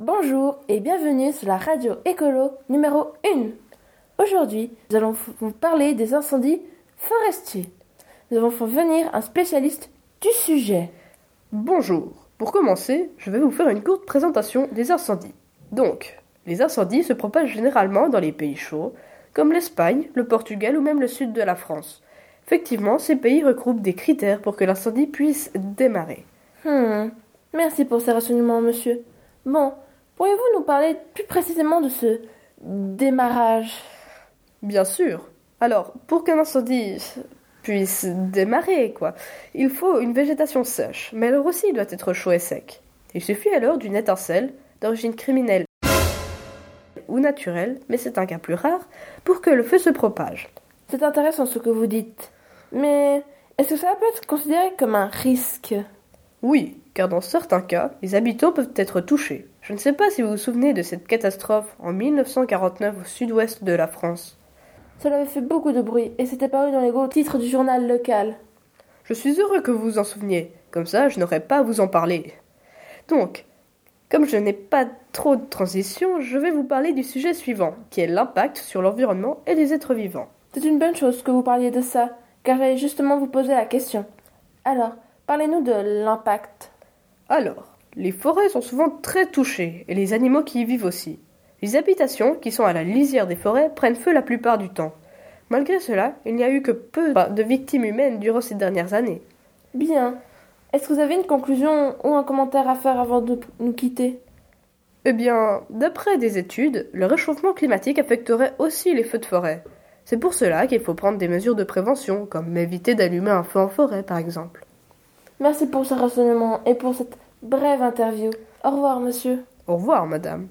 Bonjour et bienvenue sur la radio écolo numéro 1. Aujourd'hui, nous allons vous parler des incendies forestiers. Nous avons fait venir un spécialiste du sujet. Bonjour. Pour commencer, je vais vous faire une courte présentation des incendies. Donc, les incendies se propagent généralement dans les pays chauds, comme l'Espagne, le Portugal ou même le sud de la France. Effectivement, ces pays regroupent des critères pour que l'incendie puisse démarrer. Hmm. Merci pour ces renseignements, monsieur. Bon, pourriez-vous nous parler plus précisément de ce démarrage? Bien sûr. Alors, pour qu'un incendie puisse démarrer, quoi, il faut une végétation sèche, mais alors aussi il doit être chaud et sec. Il suffit alors d'une étincelle, d'origine criminelle ou naturelle, mais c'est un cas plus rare, pour que le feu se propage. C'est intéressant ce que vous dites. Mais est-ce que cela peut être considéré comme un risque? Oui, car dans certains cas, les habitants peuvent être touchés. Je ne sais pas si vous vous souvenez de cette catastrophe en 1949 au sud-ouest de la France. Cela avait fait beaucoup de bruit et c'était paru dans les gros titres du journal local. Je suis heureux que vous vous en souveniez, comme ça je n'aurai pas à vous en parler. Donc, comme je n'ai pas trop de transition, je vais vous parler du sujet suivant, qui est l'impact sur l'environnement et les êtres vivants. C'est une bonne chose que vous parliez de ça, car j'allais justement vous poser la question. Alors, parlez-nous de l'impact. Alors, les forêts sont souvent très touchées, et les animaux qui y vivent aussi. Les habitations, qui sont à la lisière des forêts, prennent feu la plupart du temps. Malgré cela, il n'y a eu que peu de victimes humaines durant ces dernières années. Bien. Est-ce que vous avez une conclusion ou un commentaire à faire avant de nous quitter? Eh bien, d'après des études, le réchauffement climatique affecterait aussi les feux de forêt. C'est pour cela qu'il faut prendre des mesures de prévention, comme éviter d'allumer un feu en forêt, par exemple. Merci pour ce renseignement et pour cette brève interview. Au revoir, monsieur. Au revoir, madame.